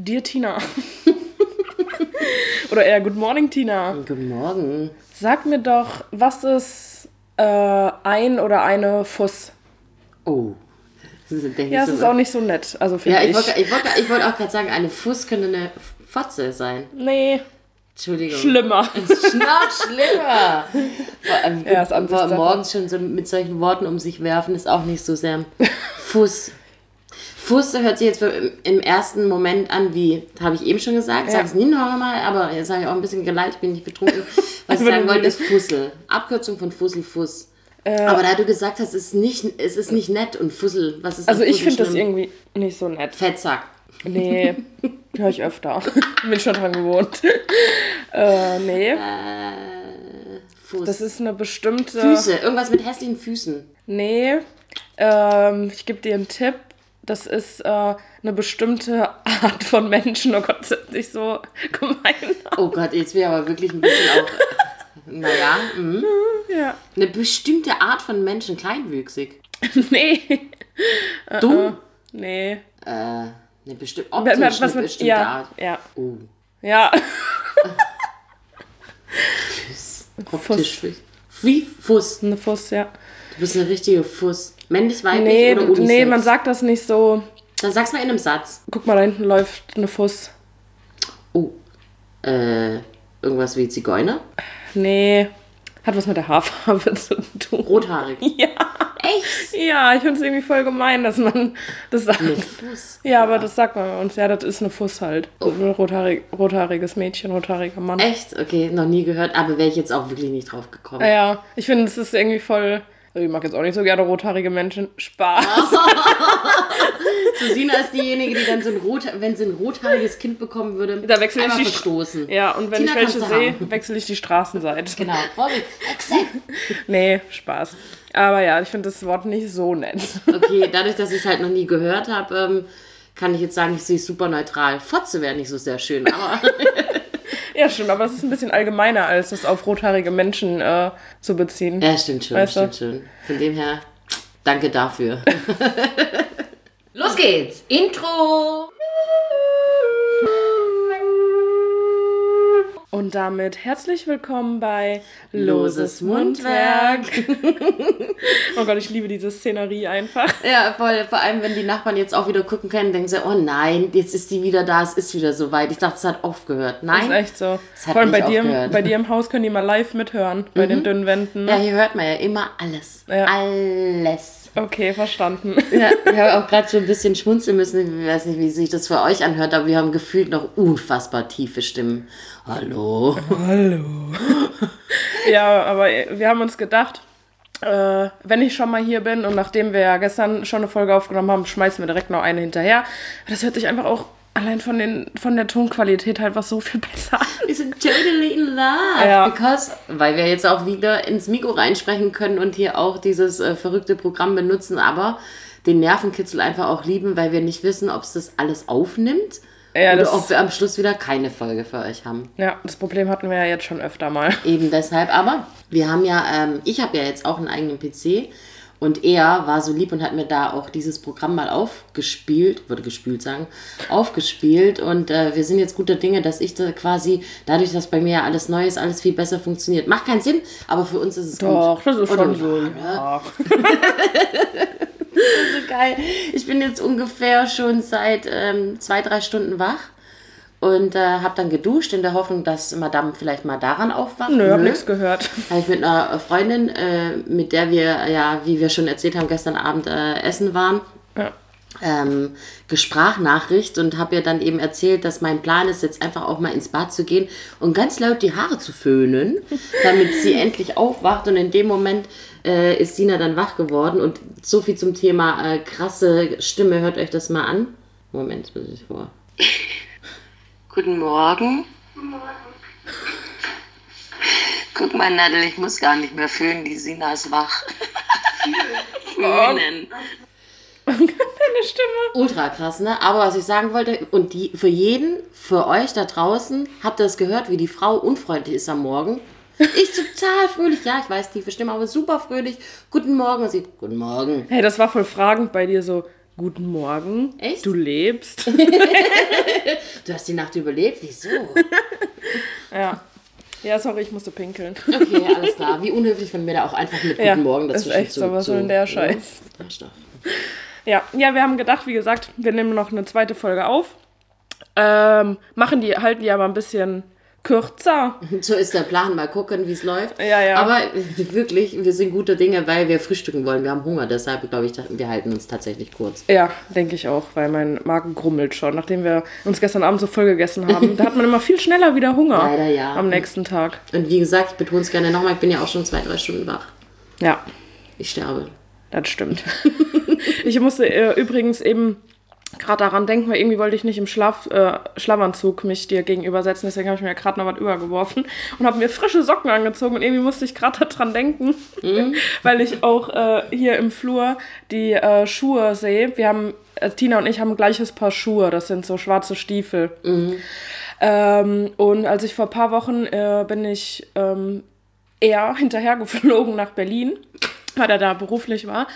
Dir Tina. oder eher Good Morning Tina. Guten Morgen. Sag mir doch, was ist äh, ein oder eine Fuss? Oh. Das ist, Ja, es so- ist auch nicht so nett. Also Ja, finde ich ich. wollte ich wollt, ich wollt auch gerade sagen, eine Fuß könnte eine Fotze sein. nee, Entschuldigung. schlimmer. Ist noch schlimmer. Vor Ja, morgens schon so mit solchen Worten um sich werfen, ist auch nicht so sehr. Fuß. Fuß hört sich jetzt im, ersten Moment an wie, habe ich eben schon gesagt, sag es nie noch einmal, aber jetzt habe ich auch ein bisschen geleitet, ich bin nicht betrunken. Was ich sagen wollte, ist Fussel. Abkürzung von Fussel, Fuß. Äh. aber da du gesagt hast, es ist nicht, es ist nicht nett und Fussel, was ist Also an ich Fussel finde das irgendwie nicht so nett. Fettsack. Nee, höre ich öfter. Bin schon dran gewohnt. äh, nee, Fuß. das ist eine bestimmte. Füße, irgendwas mit hässlichen Füßen. Nee, ähm, ich gebe dir einen Tipp. Das ist äh, eine bestimmte Art von Menschen. Oh Gott, das ist nicht so gemein. Oh Gott, jetzt wäre aber wirklich ein bisschen auch. Naja, mhm. Ja. eine bestimmte Art von Menschen, kleinwüchsig. Nee. Dumm? Nee. Äh, eine bestimmte Was optisch, mit, eine bestimmte ja, Art. ja. Oh, Ja. optisch. Wie Fuß. Eine Fuß, ja. Du bist eine richtige Fuß. Männlich, weiblich Nee, oder Unisex? nee, man sagt das nicht so. Dann sag's mal in einem Satz. Guck mal, da hinten läuft eine Fuß. Oh, äh, irgendwas wie Zigeuner? Nee. Hat was mit der Haarfarbe zu tun. Rothaarig. Ja. Echt? Ja, ich finde es irgendwie voll gemein, dass man das sagt. Eine Fuß. Ja, aber das sagt man bei uns. Ja, das ist eine Fuß halt. Ein rothaarig, rothaariges Mädchen, rothaariger Mann. Echt? Okay, noch nie gehört, aber wäre ich jetzt auch wirklich nicht drauf gekommen. Ja, ich finde, es ist irgendwie voll. Also Ich mag jetzt auch nicht so gerne rothaarige Menschen. Spaß. So, Sina ist diejenige, die dann so ein rot, wenn sie ein rothaariges Kind bekommen würde, Da wechsle ich die verstoßen. Ja, und wenn Tina ich welche sehe, wechsle ich die Straßenseite. Genau. Nee, Spaß. Aber ja, ich finde das Wort nicht so nett. Okay, dadurch, dass ich es halt noch nie gehört habe, ähm, kann ich jetzt sagen, ich sehe es super neutral. Fotze wäre nicht so sehr schön, aber Ja, stimmt, aber es ist ein bisschen allgemeiner, als das auf rothaarige Menschen äh, zu beziehen. ja, stimmt schon, Weißt du? stimmt schon. Von dem her, danke dafür. Los geht's. Intro. Und damit herzlich willkommen bei Loses Mundwerk. oh Gott, ich liebe diese Szenerie einfach. Ja, voll, vor allem, wenn die Nachbarn jetzt auch wieder gucken können, denken sie, oh nein, jetzt ist die wieder da, es ist wieder soweit. Ich dachte, es hat aufgehört. Das Nein. ist echt so. Es hat Vor allem bei dir. Mhm. bei dir im Haus können die mal live mithören, bei den dünnen Wänden. Ja, hier hört man ja immer alles. Ja. Alles. Okay, verstanden. Ja, wir haben auch gerade schon ein bisschen schmunzeln müssen. Ich weiß nicht, wie sich das für euch anhört, aber wir haben gefühlt noch unfassbar tiefe Stimmen. Hallo. Ja, aber wir haben uns gedacht, äh, wenn ich schon mal hier bin und nachdem wir ja gestern schon eine Folge aufgenommen haben, schmeißen wir direkt noch eine hinterher. Das hört sich einfach auch allein von, den, von der Tonqualität halt was so viel besser. Wir sind totally in love. Ja. Because, weil wir jetzt auch wieder ins Mikro reinsprechen können und hier auch dieses äh, verrückte Programm benutzen, aber den Nervenkitzel einfach auch lieben, weil wir nicht wissen, ob es das alles aufnimmt Ja, oder ob wir am Schluss wieder keine Folge für euch haben. Ja, das Problem hatten wir ja jetzt schon öfter mal. Eben deshalb, aber wir haben ja, ähm, ich habe ja jetzt auch einen eigenen PC und er war so lieb und hat mir da auch dieses Programm mal aufgespielt, würde gespielt sagen, aufgespielt und äh, wir sind jetzt guter Dinge, dass ich da quasi, dadurch, dass bei mir ja alles neu ist, alles viel besser funktioniert. Macht keinen Sinn, aber für uns ist es Doch, gut. das ist Oder? schon so. Ja, ne? Ja. so geil. Ich bin jetzt ungefähr schon seit ähm, zwei, drei Stunden wach und äh, habe dann geduscht in der Hoffnung, dass Madame vielleicht mal daran aufwacht. Nö, hab nichts gehört. Habe ich mit einer Freundin, äh, mit der wir ja, wie wir schon erzählt haben, gestern Abend äh, essen waren, Ja. ähm, Gesprachnachricht und habe ihr dann eben erzählt, dass mein Plan ist, jetzt einfach auch mal ins Bad zu gehen und ganz laut die Haare zu föhnen, damit sie endlich aufwacht. Und in dem Moment äh, ist Sina dann wach geworden. Und so viel zum Thema äh, krasse Stimme. Hört euch das mal an. Moment, muss ich vor. Guten Morgen. Guck mal, Nadel, ich muss gar nicht mehr fühlen, die Sina ist wach. Fühlen. Deine Stimme. Ultra krass, ne? Aber was ich sagen wollte, und die für jeden, für euch da draußen, habt ihr das gehört, wie die Frau unfreundlich ist am Morgen? Ich total fröhlich, ja, ich weiß, tiefe Stimme, aber super fröhlich. Guten Morgen. Und sie, guten Morgen. Hey, das war voll fragend bei dir so. Guten Morgen. Echt? Du lebst. Du hast die Nacht überlebt? Wieso? ja. Ja, sorry, ich musste pinkeln. Okay, alles klar. Wie unhöflich von mir da auch einfach mit Guten Ja, Morgen ist dazwischen echt so, was soll denn der Scheiß? Ja, ja, wir haben gedacht, wie gesagt, wir nehmen noch eine zweite Folge auf. Ähm, machen die, halten die aber ein bisschen kürzer. So ist der Plan. Mal gucken, wie es läuft. Ja, ja. Aber äh, wirklich, wir sind guter Dinge, weil wir frühstücken wollen. Wir haben Hunger. Deshalb glaube ich, wir halten uns tatsächlich kurz. Ja, denke ich auch, weil mein Magen grummelt schon, nachdem wir uns gestern Abend so voll gegessen haben. Da hat man immer viel schneller wieder Hunger. Leider ja. Am nächsten Tag. Und wie gesagt, ich betone es gerne nochmal, ich bin ja auch schon zwei, drei Stunden wach. Ja, Ich sterbe. das stimmt. ich musste äh, übrigens eben gerade daran denken, weil irgendwie wollte ich nicht im Schlaf, äh, Schlafanzug mich dir gegenübersetzen, deswegen habe ich mir gerade noch was übergeworfen und habe mir frische Socken angezogen und irgendwie musste ich gerade daran denken, weil ich auch äh, hier im Flur die äh, Schuhe sehe. Wir haben, äh, Tina und ich haben ein gleiches Paar Schuhe, das sind so schwarze Stiefel. Ähm, und als ich vor ein paar Wochen äh, bin ich ähm, eher hinterhergeflogen nach Berlin, weil er da beruflich war,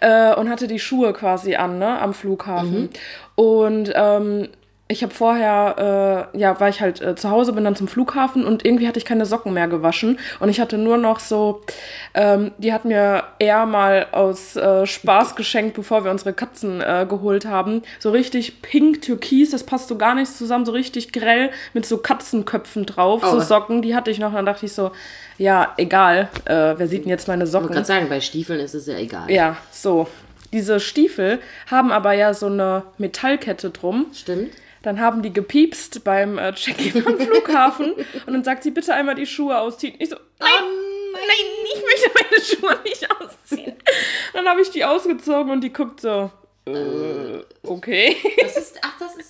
äh, und hatte die Schuhe quasi an, ne, am Flughafen. Und ähm, ich habe vorher, äh, ja, war ich halt äh, zu Hause, bin dann zum Flughafen und irgendwie hatte ich keine Socken mehr gewaschen. Und ich hatte nur noch so, ähm, die hat mir eher mal aus äh, Spaß geschenkt, bevor wir unsere Katzen äh, geholt haben. So richtig pink, türkis, das passt so gar nicht zusammen, so richtig grell mit so Katzenköpfen drauf, Oh. so Socken. Die hatte ich noch, dann dachte ich so, ja, egal, äh, wer sieht denn jetzt meine Ich wollte Socken? gerade sagen, bei Stiefeln ist es ja egal. Ja, so. Diese Stiefel haben aber ja so eine Metallkette drum. Stimmt. Dann haben die gepiepst beim äh, Check-in am Flughafen und dann sagt sie, bitte einmal die Schuhe ausziehen. Ich so, nein, nein, ich möchte meine Schuhe nicht ausziehen. Dann habe ich die ausgezogen und die guckt so, äh, okay.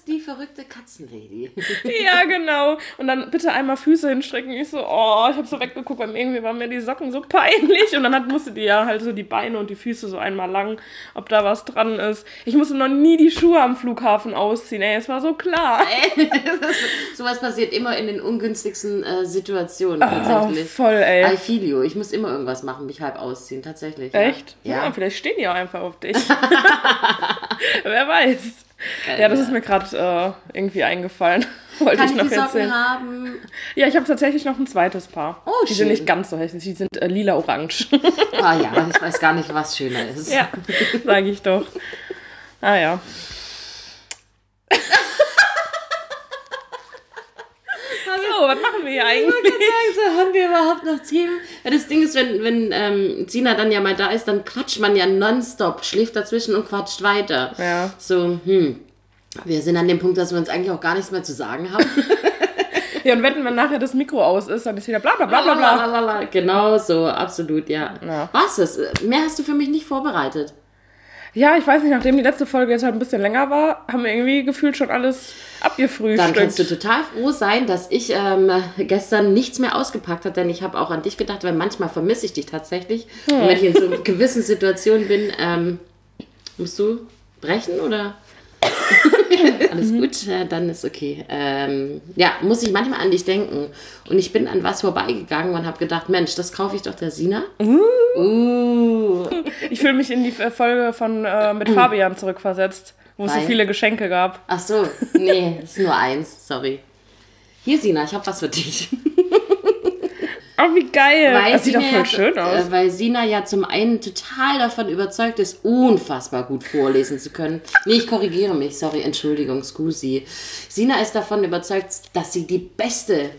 Ist, die verrückte Katzenlady. ja, genau. Und dann bitte einmal Füße hinstrecken. Ich so, oh, ich habe so weggeguckt, weil irgendwie waren mir die Socken so peinlich. Und dann hat, musste die ja halt so die Beine und die Füße so einmal lang, ob da was dran ist. Ich musste noch nie die Schuhe am Flughafen ausziehen. Ey, es war so klar. Sowas passiert immer in den ungünstigsten äh, Situationen Oh, tatsächlich. voll, ey. I feel you. Ich muss immer irgendwas machen, mich halb ausziehen, tatsächlich. Echt? Ja. Ja. vielleicht stehen die auch einfach auf dich. Wer weiß. Ja, das ist mir gerade äh, irgendwie eingefallen. Wollte Kann ich ich noch die Socken erzählen. haben? Ja, ich habe tatsächlich noch ein zweites Paar. Oh, die schön. sind nicht ganz so hässlich, die sind äh, lila-orange. Ah ja, ich weiß gar nicht, was schöner ist. ja, sage ich doch. Ah ja. So, machen wir hier eigentlich? Also, haben wir überhaupt noch Themen? Ja, das Ding ist, wenn, wenn ähm, Sina dann ja mal da ist, dann quatscht man ja nonstop, schläft dazwischen und quatscht weiter. Ja. So, hm. Wir sind an dem Punkt, dass wir uns eigentlich auch gar nichts mehr zu sagen haben. Ja, und wenn wenn nachher das Mikro aus ist, dann ist wieder bla bla bla bla bla. Genau so, absolut, ja. Ja. Was ist? Mehr hast du für mich nicht vorbereitet. Ja, ich weiß nicht, nachdem die letzte Folge jetzt halt ein bisschen länger war, haben wir irgendwie gefühlt schon alles abgefrühstückt. Dann kannst du total froh sein, dass ich ähm, gestern nichts mehr ausgepackt habe, denn ich habe auch an dich gedacht, weil manchmal vermisse ich dich tatsächlich. Und wenn ich in so gewissen Situationen bin, ähm, musst du brechen oder? Alles gut, äh, dann ist okay. Ähm, ja, muss ich manchmal an dich denken. Und ich bin an was vorbeigegangen und habe gedacht, Mensch, das kaufe ich doch der Sina. Uh. Ich fühle mich in die Folge von äh, mit Fabian zurückversetzt, wo es so viele Geschenke gab. Ach so, nee, ist nur eins, sorry. Hier, Sina, ich habe was für dich. Oh, wie geil. Weil das sieht doch Sina voll ja, schön aus. Äh, weil Sina ja zum einen total davon überzeugt ist, unfassbar gut vorlesen zu können. Nee, ich korrigiere mich, sorry, Entschuldigung, scusi. Sina ist davon überzeugt, dass sie die beste,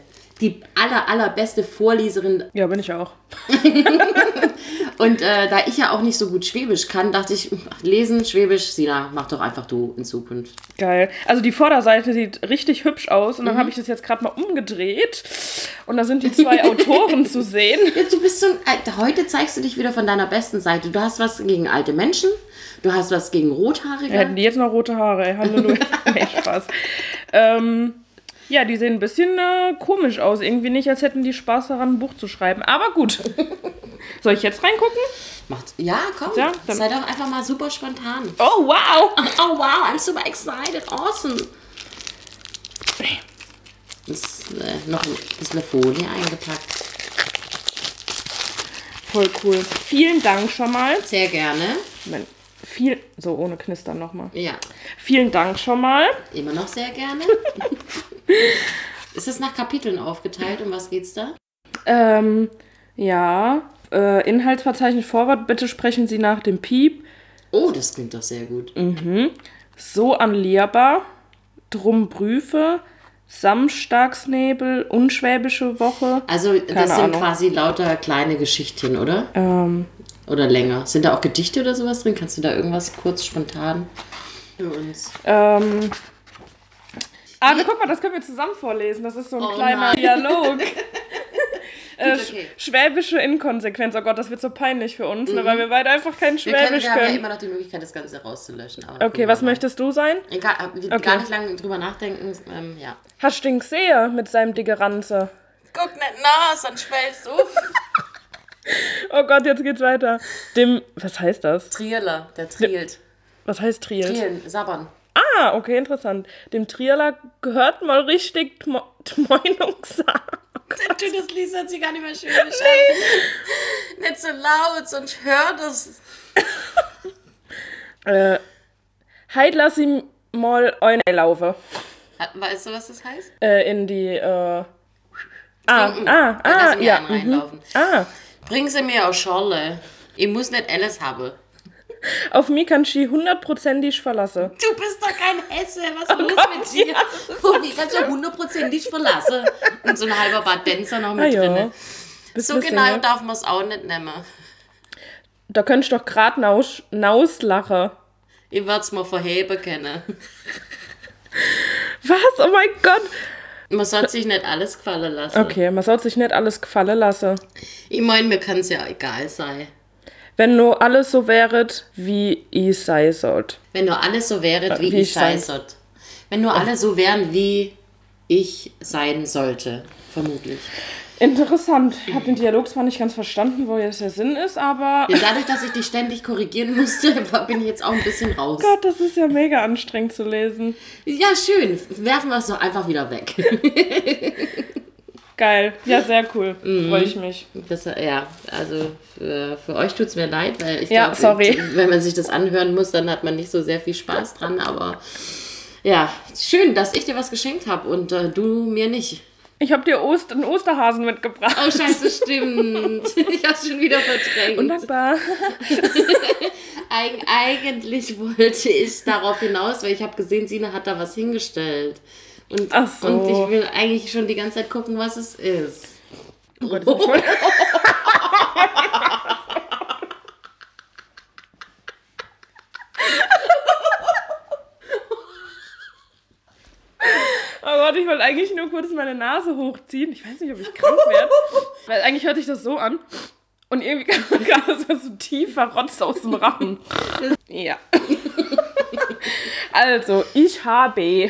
die aller, allerbeste Vorleserin Ja, bin ich auch. und äh, da ich ja auch nicht so gut Schwäbisch kann, dachte ich, ach, lesen, Schwäbisch, Sina, mach doch einfach du in Zukunft. Geil. Also die Vorderseite sieht richtig hübsch aus Mhm. und dann habe ich das jetzt gerade mal umgedreht und da sind die zwei Autoren zu sehen. Jetzt, du bist so ein, äh, heute zeigst du dich wieder von deiner besten Seite. Du hast was gegen alte Menschen, du hast was gegen Rothaarige. Hätten die jetzt noch rote Haare, ey. Halleluja. nee, Spaß. Ähm, ja, die sehen ein bisschen äh, komisch aus. Irgendwie nicht, als hätten die Spaß daran, ein Buch zu schreiben. Aber gut. Soll ich jetzt reingucken? Macht, ja, komm, Ja, sei doch einfach mal super spontan. Oh, wow. Oh wow, I'm super excited, awesome. Ist äh, noch ein bisschen Folie eingepackt. Voll cool. Vielen Dank schon mal. Sehr gerne. Moment. viel, so ohne Knistern nochmal. Ja, Vielen Dank schon mal. immer noch sehr gerne. Ist es nach Kapiteln aufgeteilt? Um was geht's da? Ähm, ja, äh, Inhaltsverzeichnis Vorwort, bitte sprechen Sie nach dem Piep. Oh, das klingt doch sehr gut. So anlierbar, drum Prüfe, Samstagsnebel, unschwäbische Woche. Also, das Keine sind Ahnung. quasi lauter kleine Geschichtchen, oder? Ähm, Oder länger. Sind da auch Gedichte oder sowas drin? Kannst du da irgendwas kurz spontan für uns? ähm, ah, guck mal, das können wir zusammen vorlesen. Das ist so ein Oh kleiner nein. Dialog. äh, okay. sch- Schwäbische Inkonsequenz. Oh Gott, das wird so peinlich für uns, ne, weil wir beide einfach kein Mhm. Wir, können, Schwäbisch wir haben ja immer noch die Möglichkeit, das Ganze rauszulöschen. aber Okay, was mal. möchtest du sein? Egal, wir Okay. gar nicht lange drüber nachdenken. Ähm, ja. Hast du gesehen mit seinem dicke Ranze? Guck nicht nach, sonst schwellst du auf. Oh Gott, jetzt geht's weiter. Dem, was heißt das? Trieler, der trielt. Was heißt Triel? Trielen, sabbern. Ah, okay, interessant. Dem Trieler gehört mal richtig Tmoinungssaat. Du, das Lied hört sich gar nicht mehr schön an. Nicht so laut, sonst hört das. Äh, heit lass ihm mal eine laufen. Weißt du, was das heißt? Äh, in die, äh, ah, Trinken. ah, ah, ja, reinlaufen. ah. Bring sie mir aus Scholle. Ich muss nicht alles haben. Auf mich kann sie hundertprozentig verlassen. Du bist doch kein Hesse. Was ist los Gott, mit dir? ja, Wo die kannst du hundertprozentig verlassen. Und so ein halber Badenzer noch Ah mit ja. drin. So genau ne? darf man es auch nicht nehmen. Da könntest du doch grad naus, nauslachen. Ich werde es mal verheben können. Was? Oh mein Gott. Man sollte sich nicht alles gefallen lassen. Okay, man soll sich nicht alles gefallen lassen. Ich meine, mir kann es ja egal sein. Wenn nur alles so wäret, wie ich sei sollt. Wenn nur alles so wäre, wie, wie ich sein- sollte. Wenn nur alle so wären, wie ich sein sollte. Vermutlich. Interessant. Ich habe den Dialog zwar nicht ganz verstanden, wo jetzt der Sinn ist, aber. Ja, dadurch, dass ich dich ständig korrigieren musste, bin ich jetzt auch ein bisschen raus. Gott, das ist ja mega anstrengend zu lesen. Ja, schön. Werfen wir es doch einfach wieder weg. Geil. Ja, sehr cool. Mhm. Freue ich mich. Das, ja, also für, für euch tut es mir leid, weil ich Ja, glaube, wenn man sich das anhören muss, dann hat man nicht so sehr viel Spaß dran. Aber ja, schön, dass ich dir was geschenkt habe und äh, du mir nicht. Ich habe dir Ost einen Osterhasen mitgebracht. Oh, scheiße, stimmt. Ich hab's schon wieder verdrängt. Undankbar. Eig eigentlich wollte ich darauf hinaus, weil ich habe gesehen, Sina hat da was hingestellt. Und, Ach so. und ich will eigentlich schon die ganze Zeit gucken, was es ist. Oh Gott, ist voll- Oh Gott, ich wollte eigentlich nur kurz meine Nase hochziehen. Ich weiß nicht, ob ich krank werde. Weil eigentlich hört sich das so an. Und irgendwie kam gerade so, tiefer Rotz aus dem Rachen. Ja. Also, ich habe.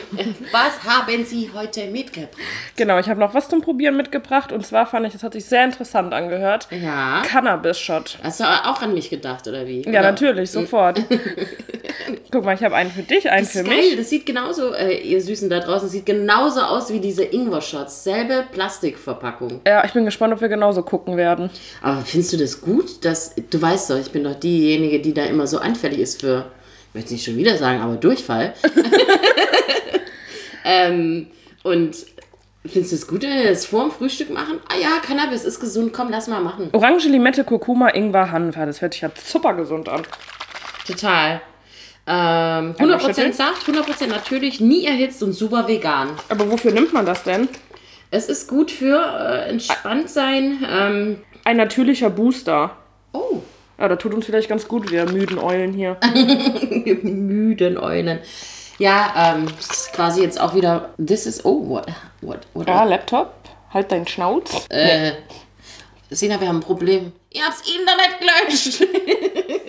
Was haben Sie heute mitgebracht? Genau, ich habe noch was zum Probieren mitgebracht. Und zwar fand ich, das hat sich sehr interessant angehört. Ja. Cannabis-Shot. Hast du auch an mich gedacht, oder wie? Ja, Oder? natürlich, sofort. Guck mal, ich habe einen für dich, einen Das für ist mich. geil, das sieht genauso, äh, ihr Süßen da draußen, sieht genauso aus wie diese Ingwer-Shots. Selbe Plastikverpackung. Ja, ich bin gespannt, ob wir genauso gucken werden. Aber findest du das gut, dass, du weißt doch, ich bin doch diejenige, die da immer so anfällig ist für, möchte nicht schon wieder sagen, aber Durchfall. ähm, und findest du es gut, wenn wir das vor dem Frühstück machen? Ah ja, Cannabis ist gesund, komm, lass mal machen. Orange, Limette, Kurkuma, Ingwer, Hanf. Das hört sich ja super gesund an. Total. Ähm, 100% Saft, 100% natürlich, nie erhitzt und super vegan. Aber wofür nimmt man das denn? Es ist gut für äh, entspannt sein. Ähm, Ein natürlicher Booster. oh, Ja, das tut uns vielleicht ganz gut, wir müden Eulen hier. müden Eulen. Ja, ähm, das ist quasi jetzt auch wieder. This is. Oh, what? What? what Ja, Laptop. Halt deinen Schnauz. äh, Sina, wir haben ein Problem. Ihr habt's Internet gelöscht.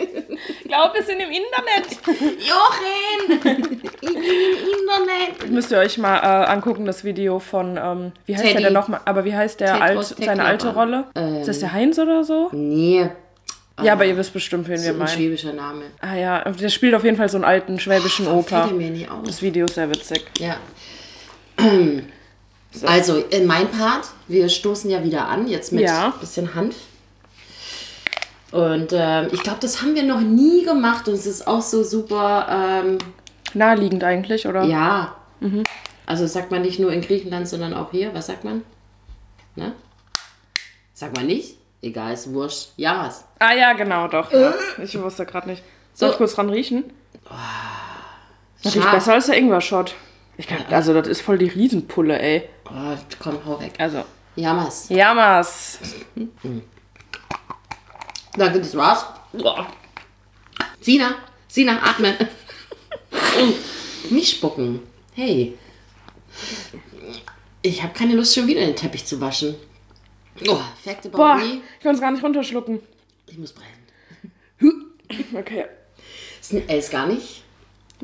Ich glaube, wir sind im Internet. Jochen! ich bin im Internet. Müsst ihr euch mal äh, angucken, das Video von, ähm, wie heißt der Teddy. denn nochmal? Aber wie heißt der alt, seine alte. Rolle? ist das der Heinz oder so? Nee, Ja, aber ihr wisst bestimmt, wen wir so ein meinen. schwäbischer Name. Ah ja, der spielt auf jeden Fall so einen alten schwäbischen Opa. Fällt er mir nie auf. Das Video ist sehr witzig. Ja. Also, in mein Part, wir stoßen ja wieder an, jetzt mit Ja. bisschen Hanf. Und ähm, ich glaube, das haben wir noch nie gemacht und es ist auch so super, ähm, Naheliegend eigentlich, oder? ja. Also sagt man nicht nur in Griechenland, sondern auch hier. Was sagt man? Ne? Sagt man nicht? Egal, ist wurscht. Jamas. Ah ja, genau, doch. Ja. Ich wusste gerade nicht. Soll ich kurz dran riechen? Das riecht besser als der Ingwer-Shot. Ich kann, also das ist voll die Riesenpulle, ey. Oh, komm, hau weg. Also, Jamas. Jamas. Danke, das war's. Boah. Sina, Sina, atmen. Nicht spucken. Hey. Ich habe keine Lust, schon wieder den Teppich zu waschen. Oh, fact about Boah, me. ich kann es gar nicht runterschlucken. Ich muss brennen. Okay, Ist, äh, ist gar nicht.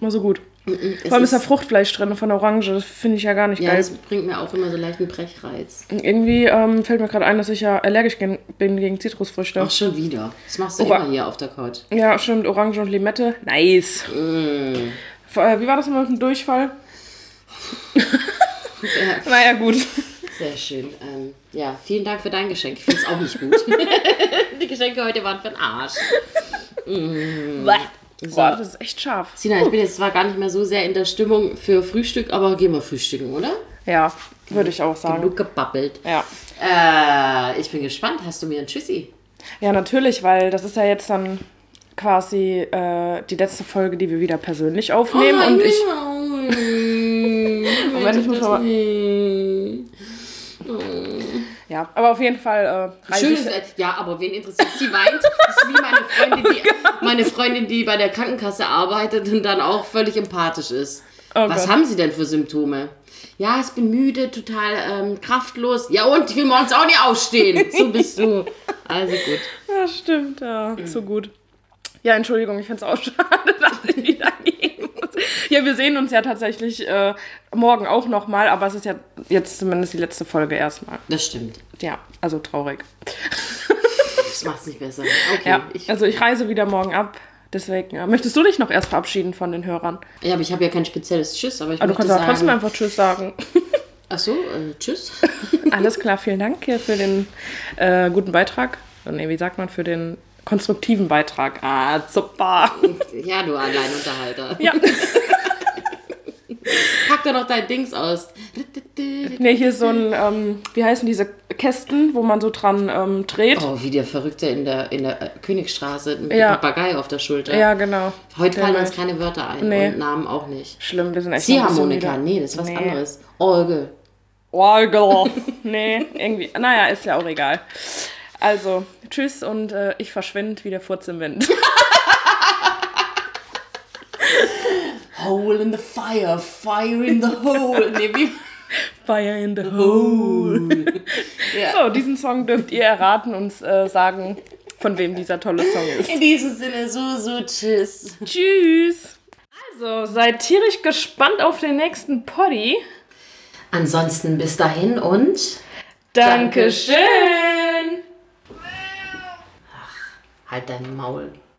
mal so gut. Es Vor allem ist da Fruchtfleisch drin von der Orange. Das finde ich ja gar nicht ja, geil. das bringt mir auch immer so leichten Brechreiz. Irgendwie ähm, fällt mir gerade ein, dass ich ja allergisch bin gegen Zitrusfrüchte. Ach, schon wieder. Das machst du Ora- immer hier auf der Couch. Ja, stimmt. Orange und Limette. Nice. Vor- äh, Wie war das mit dem Durchfall? Ja, Naja, gut. sehr schön. Ähm, ja, vielen Dank für dein Geschenk. Ich finde es auch nicht gut. Die Geschenke heute waren für den Arsch. Boah, das ist echt scharf. Sina, ich bin jetzt zwar gar nicht mehr so sehr in der Stimmung für Frühstück, aber gehen wir frühstücken, oder? Ja, würde ich auch sagen. Genug gebabbelt. Ja. Äh, ich bin gespannt. Hast du mir ein Tschüssi? ja, natürlich, weil das ist ja jetzt dann quasi äh, die letzte Folge, die wir wieder persönlich aufnehmen. Oh, und ich. Moment, ich muss aber- Ja, aber auf jeden Fall äh, Schönes, ja, aber wen interessiert? Sie weint. Das ist wie meine Freundin, die, meine Freundin, die bei der Krankenkasse arbeitet und dann auch völlig empathisch ist. Oh Was Gott. haben Sie denn für Symptome? Ja, ich bin müde, total ähm, kraftlos. Ja, und ich will morgens auch nicht aufstehen. So bist du. Also gut. Ja, stimmt, ja. So gut. Ja, Entschuldigung, ich finde es auch schade, dass ich wieder muss. Ja, wir sehen uns ja tatsächlich äh, morgen auch nochmal, aber es ist ja jetzt zumindest die letzte Folge erstmal. Das stimmt. Ja, also traurig. Das macht's nicht besser. Okay. Ja, Ich, also ich reise wieder morgen ab. Deswegen, ja. möchtest du dich noch erst verabschieden von den Hörern? ja, aber ich habe ja kein spezielles Tschüss, aber ich Aber du kannst auch sagen. trotzdem einfach Tschüss sagen. Ach so, äh, Tschüss. Alles klar, vielen Dank hier für den äh, guten Beitrag. Nee, wie sagt man, für den konstruktiven Beitrag. Ah, super. ja, du Alleinunterhalter. Ja. Pack doch noch dein Dings aus. Nee, hier ist so ein, ähm, wie heißen diese Kästen, wo man so dran ähm, dreht. Oh, wie der Verrückte in der, in der äh, Königstraße mit Ja. dem Papagei auf der Schulter. Ja, genau. Heute fallen uns keine Wörter ein Nee. und Namen auch nicht. Schlimm, wir sind echt Ziehharmonika, nee, das ist was Nee. anderes. Orgel. Orgel. nee, irgendwie. Naja, ist ja auch egal. Also, tschüss und äh, ich verschwinde wie der Furz im Wind. Hole in the fire, fire in the hole. Nee, wie? Fire in the hole. So, diesen Song dürft ihr erraten und äh, sagen, von wem dieser tolle Song ist. In diesem Sinne, so, so, tschüss. Tschüss. Also, seid tierisch gespannt auf den nächsten Poddy. Ansonsten bis dahin und Dankeschön. Halt dein Maul.